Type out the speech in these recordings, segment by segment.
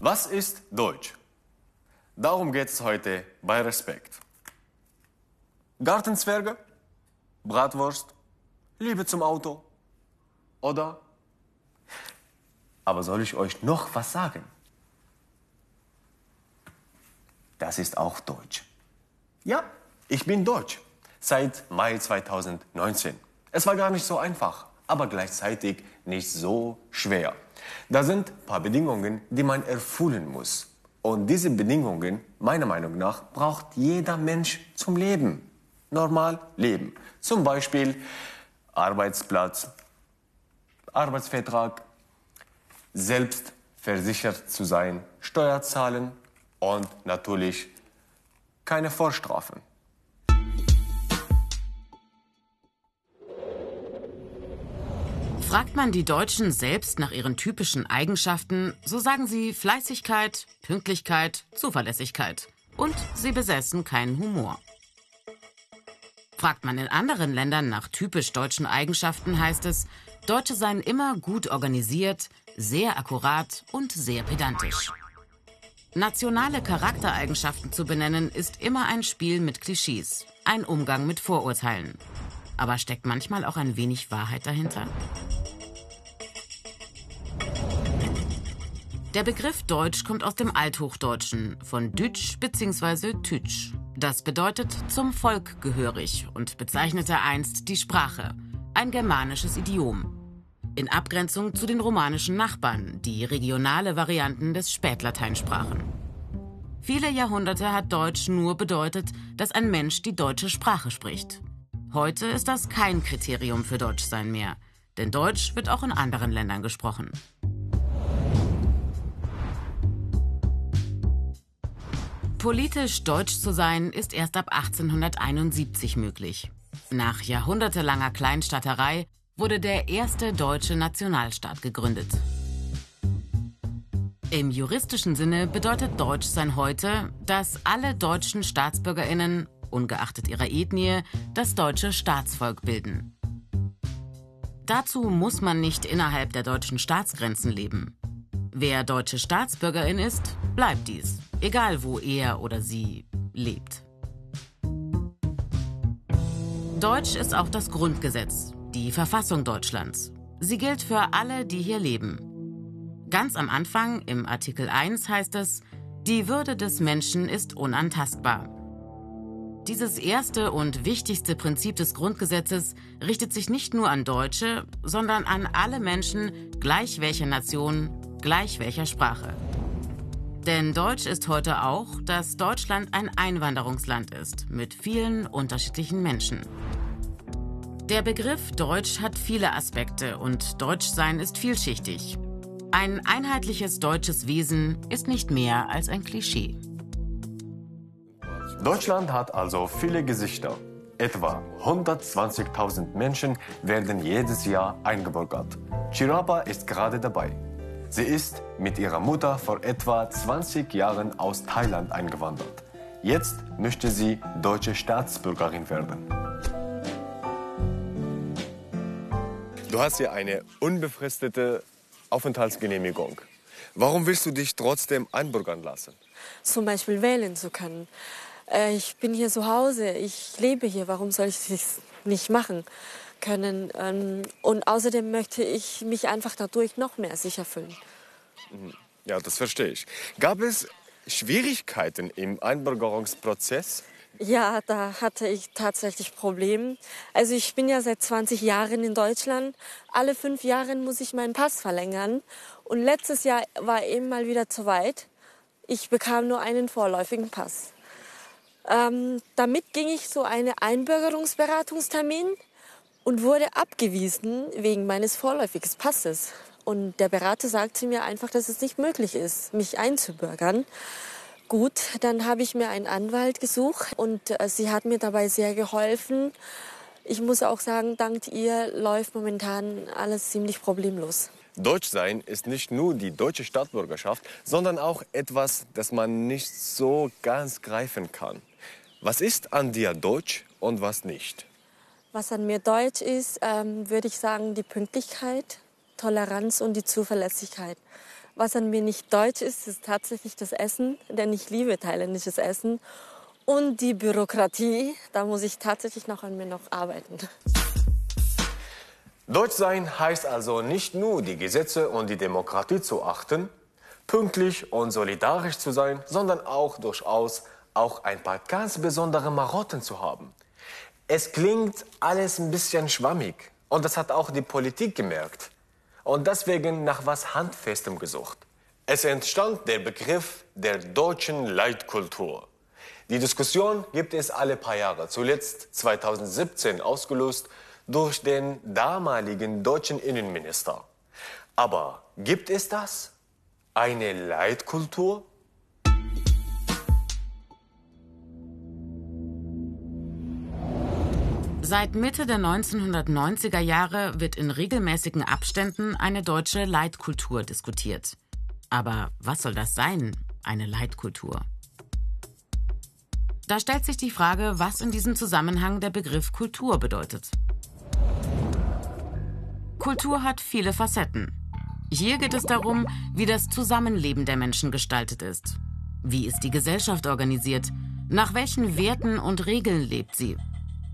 Was ist Deutsch? Darum geht es heute bei Respekt. Gartenzwerge, Bratwurst, Liebe zum Auto oder... Aber soll ich euch noch was sagen? Das ist auch Deutsch. Ja, ich bin Deutsch. Seit Mai 2019. Es war gar nicht so einfach, aber gleichzeitig nicht so schwer. Da sind ein paar Bedingungen, die man erfüllen muss. Und diese Bedingungen, meiner Meinung nach, braucht jeder Mensch zum Leben. Normal leben. Zum Beispiel Arbeitsplatz, Arbeitsvertrag, selbst versichert zu sein, Steuer zahlen und natürlich keine Vorstrafen. Fragt man die Deutschen selbst nach ihren typischen Eigenschaften, so sagen sie Fleißigkeit, Pünktlichkeit, Zuverlässigkeit. Und sie besessen keinen Humor. Fragt man in anderen Ländern nach typisch deutschen Eigenschaften, heißt es, Deutsche seien immer gut organisiert, sehr akkurat und sehr pedantisch. Nationale Charaktereigenschaften zu benennen, ist immer ein Spiel mit Klischees, ein Umgang mit Vorurteilen. Aber steckt manchmal auch ein wenig Wahrheit dahinter? Der Begriff Deutsch kommt aus dem Althochdeutschen, von Dütsch bzw. Tütsch. Das bedeutet zum Volk gehörig und bezeichnete einst die Sprache, ein germanisches Idiom. In Abgrenzung zu den romanischen Nachbarn, die regionale Varianten des Spätlatein sprachen. Viele Jahrhunderte hat Deutsch nur bedeutet, dass ein Mensch die deutsche Sprache spricht. Heute ist das kein Kriterium für Deutschsein mehr, denn Deutsch wird auch in anderen Ländern gesprochen. Politisch deutsch zu sein ist erst ab 1871 möglich. Nach jahrhundertelanger Kleinstaaterei wurde der erste deutsche Nationalstaat gegründet. Im juristischen Sinne bedeutet Deutschsein heute, dass alle deutschen Staatsbürgerinnen ungeachtet ihrer Ethnie, das deutsche Staatsvolk bilden. Dazu muss man nicht innerhalb der deutschen Staatsgrenzen leben. Wer deutsche Staatsbürgerin ist, bleibt dies, egal wo er oder sie lebt. Deutsch ist auch das Grundgesetz, die Verfassung Deutschlands. Sie gilt für alle, die hier leben. Ganz am Anfang, im Artikel 1, heißt es, die Würde des Menschen ist unantastbar. Dieses erste und wichtigste Prinzip des Grundgesetzes richtet sich nicht nur an Deutsche, sondern an alle Menschen, gleich welcher Nation, gleich welcher Sprache. Denn Deutsch ist heute auch, dass Deutschland ein Einwanderungsland ist, mit vielen unterschiedlichen Menschen. Der Begriff Deutsch hat viele Aspekte und Deutschsein ist vielschichtig. Ein einheitliches deutsches Wesen ist nicht mehr als ein Klischee. Deutschland hat also viele Gesichter. Etwa 120.000 Menschen werden jedes Jahr eingebürgert. Chirapa ist gerade dabei. Sie ist mit ihrer Mutter vor etwa 20 Jahren aus Thailand eingewandert. Jetzt möchte sie deutsche Staatsbürgerin werden. Du hast hier eine unbefristete Aufenthaltsgenehmigung. Warum willst du dich trotzdem einbürgern lassen? Zum Beispiel wählen zu können äh, ich bin hier zu Hause, ich lebe hier, warum soll ich das nicht machen können? Ähm, und außerdem möchte ich mich einfach dadurch noch mehr sicher fühlen. Mhm. Ja, das verstehe ich. Gab es Schwierigkeiten im Einbürgerungsprozess? Ja, da hatte ich tatsächlich Probleme. Also ich bin ja seit 20 Jahren in Deutschland. Alle fünf Jahre muss ich meinen Pass verlängern. Und letztes Jahr war eben mal wieder zu weit. Ich bekam nur einen vorläufigen Pass. Ähm, damit ging ich zu einem Einbürgerungsberatungstermin und wurde abgewiesen wegen meines vorläufigen Passes. Und der Berater sagte mir einfach, dass es nicht möglich ist, mich einzubürgern. Gut, dann habe ich mir einen Anwalt gesucht und äh, sie hat mir dabei sehr geholfen. Ich muss auch sagen, dank ihr läuft momentan alles ziemlich problemlos. Deutschsein ist nicht nur die deutsche Staatsbürgerschaft, sondern auch etwas, das man nicht so ganz greifen kann. Was ist an dir deutsch und was nicht? Was an mir deutsch ist, ähm, würde ich sagen, die Pünktlichkeit, Toleranz und die Zuverlässigkeit. Was an mir nicht deutsch ist, ist tatsächlich das Essen, denn ich liebe thailändisches Essen. Und die Bürokratie, da muss ich tatsächlich noch an mir noch arbeiten. Deutsch sein heißt also nicht nur die Gesetze und die Demokratie zu achten, pünktlich und solidarisch zu sein, sondern auch durchaus auch ein paar ganz besondere Marotten zu haben. Es klingt alles ein bisschen schwammig und das hat auch die Politik gemerkt und deswegen nach was Handfestem gesucht. Es entstand der Begriff der deutschen Leitkultur. Die Diskussion gibt es alle paar Jahre, zuletzt 2017 ausgelöst durch den damaligen deutschen Innenminister. Aber gibt es das? Eine Leitkultur? Seit Mitte der 1990er Jahre wird in regelmäßigen Abständen eine deutsche Leitkultur diskutiert. Aber was soll das sein, eine Leitkultur? Da stellt sich die Frage, was in diesem Zusammenhang der Begriff Kultur bedeutet. Kultur hat viele Facetten. Hier geht es darum, wie das Zusammenleben der Menschen gestaltet ist. Wie ist die Gesellschaft organisiert? Nach welchen Werten und Regeln lebt sie?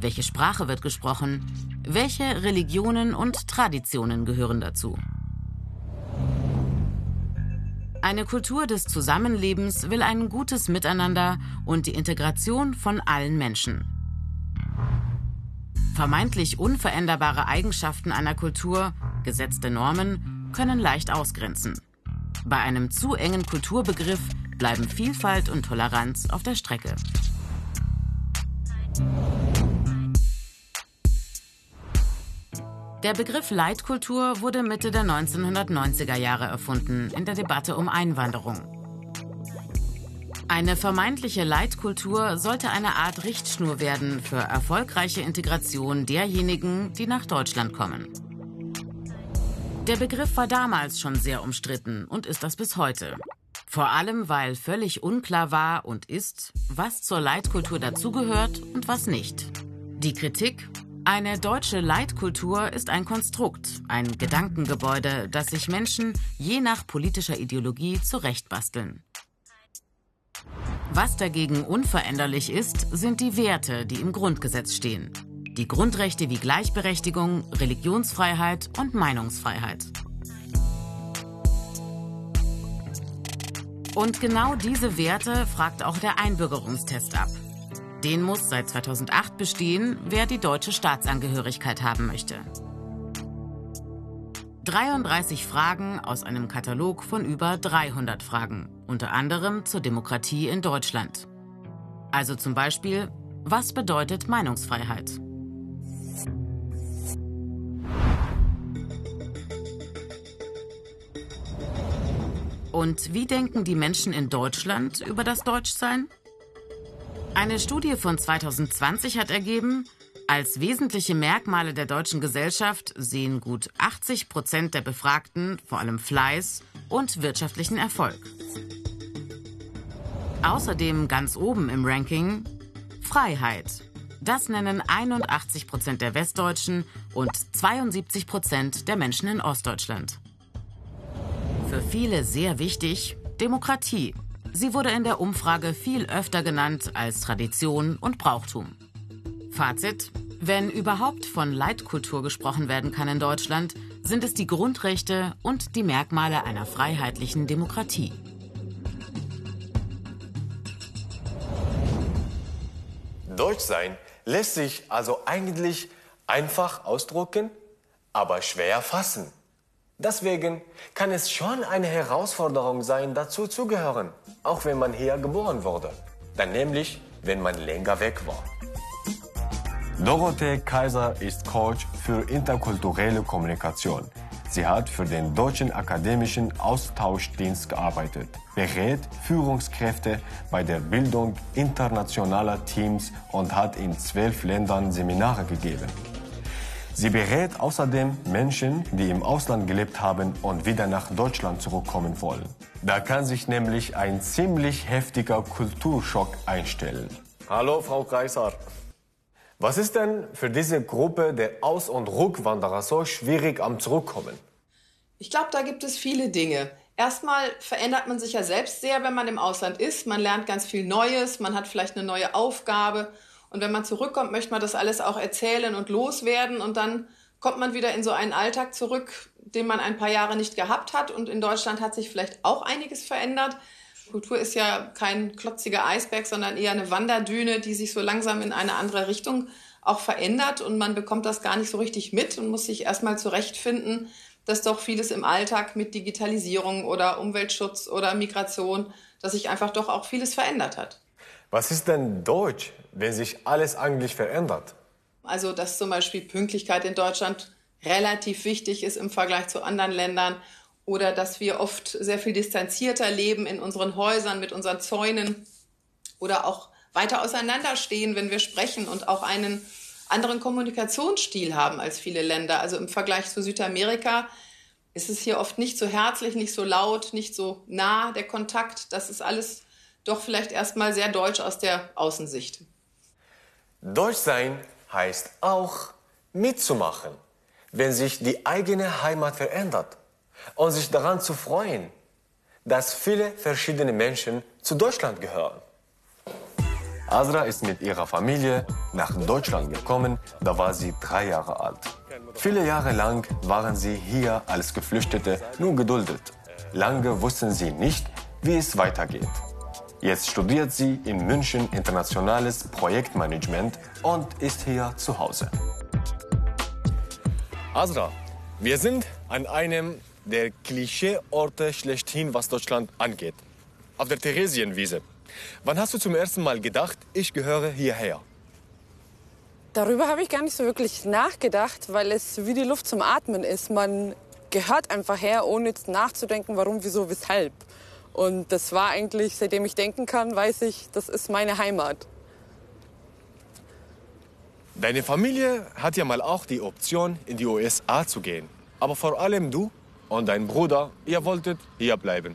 Welche Sprache wird gesprochen? Welche Religionen und Traditionen gehören dazu? Eine Kultur des Zusammenlebens will ein gutes Miteinander und die Integration von allen Menschen. Vermeintlich unveränderbare Eigenschaften einer Kultur, gesetzte Normen, können leicht ausgrenzen. Bei einem zu engen Kulturbegriff bleiben Vielfalt und Toleranz auf der Strecke. Der Begriff Leitkultur wurde Mitte der 1990er Jahre erfunden in der Debatte um Einwanderung. Eine vermeintliche Leitkultur sollte eine Art Richtschnur werden für erfolgreiche Integration derjenigen, die nach Deutschland kommen. Der Begriff war damals schon sehr umstritten und ist das bis heute. Vor allem, weil völlig unklar war und ist, was zur Leitkultur dazugehört und was nicht. Die Kritik, eine deutsche Leitkultur ist ein Konstrukt, ein Gedankengebäude, das sich Menschen je nach politischer Ideologie zurechtbasteln. Was dagegen unveränderlich ist, sind die Werte, die im Grundgesetz stehen. Die Grundrechte wie Gleichberechtigung, Religionsfreiheit und Meinungsfreiheit. Und genau diese Werte fragt auch der Einbürgerungstest ab. Den muss seit 2008 bestehen, wer die deutsche Staatsangehörigkeit haben möchte. 33 Fragen aus einem Katalog von über 300 Fragen, unter anderem zur Demokratie in Deutschland. Also zum Beispiel, was bedeutet Meinungsfreiheit? Und wie denken die Menschen in Deutschland über das Deutschsein? Eine Studie von 2020 hat ergeben, als wesentliche Merkmale der deutschen Gesellschaft sehen gut 80 Prozent der Befragten vor allem Fleiß und wirtschaftlichen Erfolg. Außerdem ganz oben im Ranking Freiheit. Das nennen 81 Prozent der Westdeutschen und 72 Prozent der Menschen in Ostdeutschland. Für viele sehr wichtig Demokratie. Sie wurde in der Umfrage viel öfter genannt als Tradition und Brauchtum. Fazit. Wenn überhaupt von Leitkultur gesprochen werden kann in Deutschland, sind es die Grundrechte und die Merkmale einer freiheitlichen Demokratie. Deutsch sein lässt sich also eigentlich einfach ausdrucken, aber schwer fassen. Deswegen kann es schon eine Herausforderung sein, dazu zu gehören, auch wenn man hier geboren wurde. Dann nämlich, wenn man länger weg war. Dorothee Kaiser ist Coach für interkulturelle Kommunikation. Sie hat für den Deutschen Akademischen Austauschdienst gearbeitet, berät Führungskräfte bei der Bildung internationaler Teams und hat in zwölf Ländern Seminare gegeben. Sie berät außerdem Menschen, die im Ausland gelebt haben und wieder nach Deutschland zurückkommen wollen. Da kann sich nämlich ein ziemlich heftiger Kulturschock einstellen. Hallo, Frau Kreiser. Was ist denn für diese Gruppe der Aus- und Rückwanderer so schwierig am Zurückkommen? Ich glaube, da gibt es viele Dinge. Erstmal verändert man sich ja selbst sehr, wenn man im Ausland ist. Man lernt ganz viel Neues, man hat vielleicht eine neue Aufgabe. Und wenn man zurückkommt, möchte man das alles auch erzählen und loswerden. Und dann kommt man wieder in so einen Alltag zurück, den man ein paar Jahre nicht gehabt hat. Und in Deutschland hat sich vielleicht auch einiges verändert. Kultur ist ja kein klotziger Eisberg, sondern eher eine Wanderdüne, die sich so langsam in eine andere Richtung auch verändert. Und man bekommt das gar nicht so richtig mit und muss sich erstmal zurechtfinden, dass doch vieles im Alltag mit Digitalisierung oder Umweltschutz oder Migration, dass sich einfach doch auch vieles verändert hat. Was ist denn Deutsch, wenn sich alles eigentlich verändert? Also, dass zum Beispiel Pünktlichkeit in Deutschland relativ wichtig ist im Vergleich zu anderen Ländern oder dass wir oft sehr viel distanzierter leben in unseren Häusern mit unseren Zäunen oder auch weiter auseinanderstehen, wenn wir sprechen und auch einen anderen Kommunikationsstil haben als viele Länder. Also im Vergleich zu Südamerika ist es hier oft nicht so herzlich, nicht so laut, nicht so nah, der Kontakt. Das ist alles doch vielleicht erstmal sehr deutsch aus der Außensicht. Deutsch sein heißt auch mitzumachen, wenn sich die eigene Heimat verändert und sich daran zu freuen, dass viele verschiedene Menschen zu Deutschland gehören. Asra ist mit ihrer Familie nach Deutschland gekommen, da war sie drei Jahre alt. Viele Jahre lang waren sie hier als Geflüchtete nur geduldet. Lange wussten sie nicht, wie es weitergeht. Jetzt studiert sie in München internationales Projektmanagement und ist hier zu Hause. Asra, wir sind an einem der Klischeeorte schlechthin, was Deutschland angeht. Auf der Theresienwiese. Wann hast du zum ersten Mal gedacht, ich gehöre hierher? Darüber habe ich gar nicht so wirklich nachgedacht, weil es wie die Luft zum Atmen ist. Man gehört einfach her, ohne jetzt nachzudenken, warum, wieso, weshalb. Und das war eigentlich, seitdem ich denken kann, weiß ich, das ist meine Heimat. Deine Familie hat ja mal auch die Option, in die USA zu gehen. Aber vor allem du und dein Bruder, ihr wolltet hier bleiben.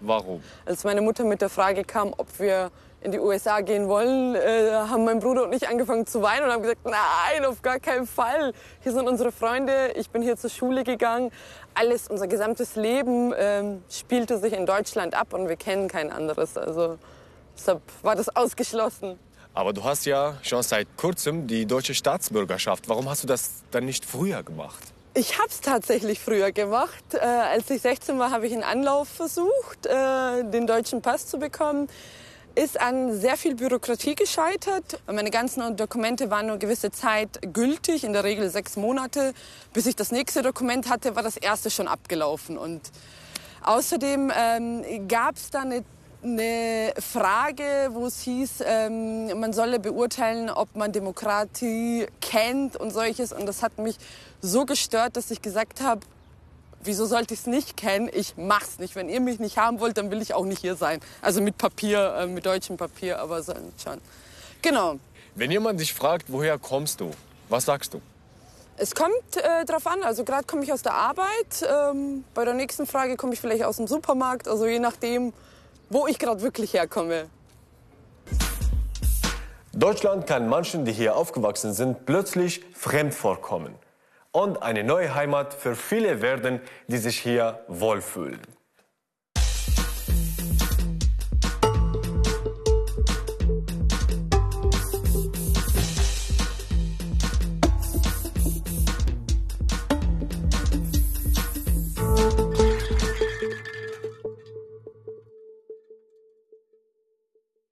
Warum? Als meine Mutter mit der Frage kam, ob wir in die USA gehen wollen, äh, haben mein Bruder und ich angefangen zu weinen und haben gesagt, nein, auf gar keinen Fall. Hier sind unsere Freunde, ich bin hier zur Schule gegangen. Alles, unser gesamtes Leben ähm, spielte sich in Deutschland ab und wir kennen kein anderes. Also deshalb war das ausgeschlossen. Aber du hast ja schon seit kurzem die deutsche Staatsbürgerschaft. Warum hast du das dann nicht früher gemacht? Ich habe es tatsächlich früher gemacht. Äh, als ich 16 war, habe ich einen Anlauf versucht, äh, den deutschen Pass zu bekommen. Ist an sehr viel Bürokratie gescheitert. Meine ganzen Dokumente waren nur gewisse Zeit gültig, in der Regel sechs Monate. Bis ich das nächste Dokument hatte, war das erste schon abgelaufen. Und außerdem ähm, gab es da eine eine Frage, wo es hieß, ähm, man solle beurteilen, ob man Demokratie kennt und solches. Und das hat mich so gestört, dass ich gesagt habe, wieso sollte ich es nicht kennen? Ich mach's nicht. Wenn ihr mich nicht haben wollt, dann will ich auch nicht hier sein. Also mit Papier, äh, mit deutschem Papier, aber so, schon. Genau. Wenn jemand dich fragt, woher kommst du, was sagst du? Es kommt äh, drauf an. Also gerade komme ich aus der Arbeit. Ähm, bei der nächsten Frage komme ich vielleicht aus dem Supermarkt. Also je nachdem, wo ich gerade wirklich herkomme. Deutschland kann manchen, die hier aufgewachsen sind, plötzlich fremd vorkommen und eine neue Heimat für viele werden, die sich hier wohlfühlen.